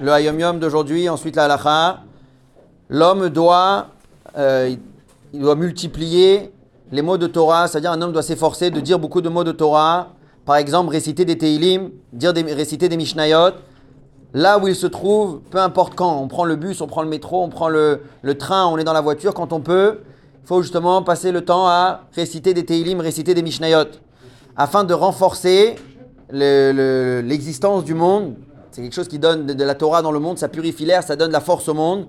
le Hayom Yom d'aujourd'hui, ensuite la halacha. L'homme doit, euh, il doit multiplier les mots de Torah, c'est-à-dire un homme doit s'efforcer de dire beaucoup de mots de Torah. Par exemple, réciter des Teilim, dire des, réciter des Mishnayot. Là où il se trouve, peu importe quand, on prend le bus, on prend le métro, on prend le, le train, on est dans la voiture, quand on peut, il faut justement passer le temps à réciter des Teilim, réciter des Mishnayot, afin de renforcer le- le- l'existence du monde. C'est quelque chose qui donne de, la Torah dans le monde, ça purifie l'air, ça donne la force au monde.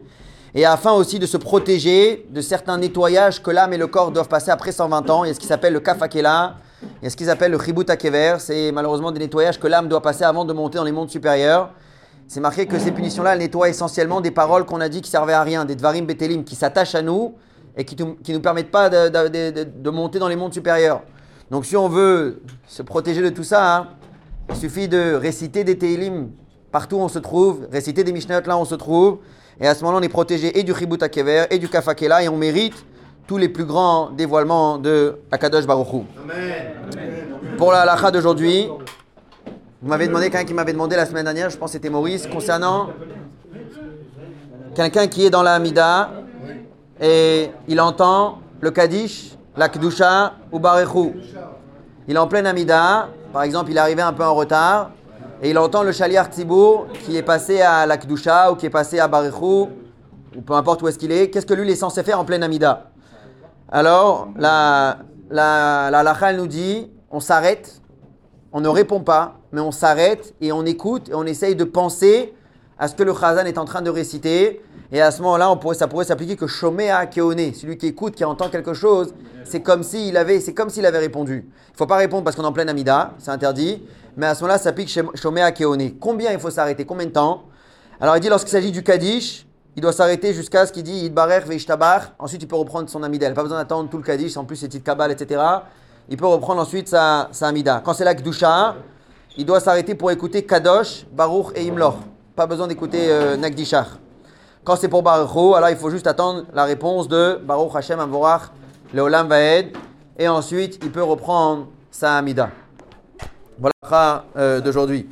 Et afin aussi de se protéger de certains nettoyages que l'âme et le corps doivent passer après 120 ans. Il y a ce qui s'appelle le kafakela, il y a ce qu'ils appellent le chibut akever. C'est malheureusement des nettoyages que l'âme doit passer avant de monter dans les mondes supérieurs. C'est marqué que ces punitions-là, nettoient essentiellement des paroles qu'on a dit qui servaient à rien, des dvarim betelim, qui s'attachent à nous et qui ne nous permettent pas de monter dans les mondes supérieurs. Donc si on veut se protéger de tout ça, hein, il suffit de réciter des Teilim partout où on se trouve, réciter des Mishnayot là où on se trouve, et à ce moment-là on est protégé et du Chibut Akever et du Kafakela, et on mérite tous les plus grands dévoilements de Akadosh Baruch Hu. Pour la halakha d'aujourd'hui, vous m'avez demandé, quelqu'un qui m'avait demandé la semaine dernière, je pense que c'était Maurice, concernant quelqu'un qui est dans la Hamida et il entend le Kaddish, la Kedusha ou Barechu. Il est en pleine Amida, par exemple, il est arrivé un peu en retard, et il entend le Shaliar Tzibour qui est passé à la Kedusha ou qui est passé à Barechu, ou peu importe où est-ce qu'il est. Qu'est-ce que lui il est censé faire en pleine Amida Alors, la, la, la nous dit on s'arrête, on ne répond pas, mais on s'arrête et on écoute et on essaye de penser à ce que le Chazan est en train de réciter. Et à ce moment-là, ça pourrait s'appliquer que Shomea Keone, celui qui écoute, qui entend quelque chose, c'est comme s'il avait, c'est comme s'il avait répondu. Il ne faut pas répondre parce qu'on est en pleine Amida, c'est interdit. Mais à ce moment-là, ça Shem- Shomea Keone. Combien il faut s'arrêter? Combien de temps? Alors il dit lorsqu'il s'agit du Kaddish, il doit s'arrêter jusqu'à ce qu'il dit Idbarer Veishtabar. Ensuite, il peut reprendre son n'a pas besoin d'attendre tout le Kaddish, en plus c'est titre Kabbalah, etc. Il peut reprendre ensuite sa, sa Amida. Quand c'est la Kedusha, il doit s'arrêter pour écouter Kadosh, Baruch et Imlor. Pas besoin d'écouter euh. Quand c'est pour Baruch, alors il faut juste attendre la réponse de Baruch Hashem Avorach, Leolam Vaed. Et ensuite, il peut reprendre sa Amida. Voilà euh, d'aujourd'hui.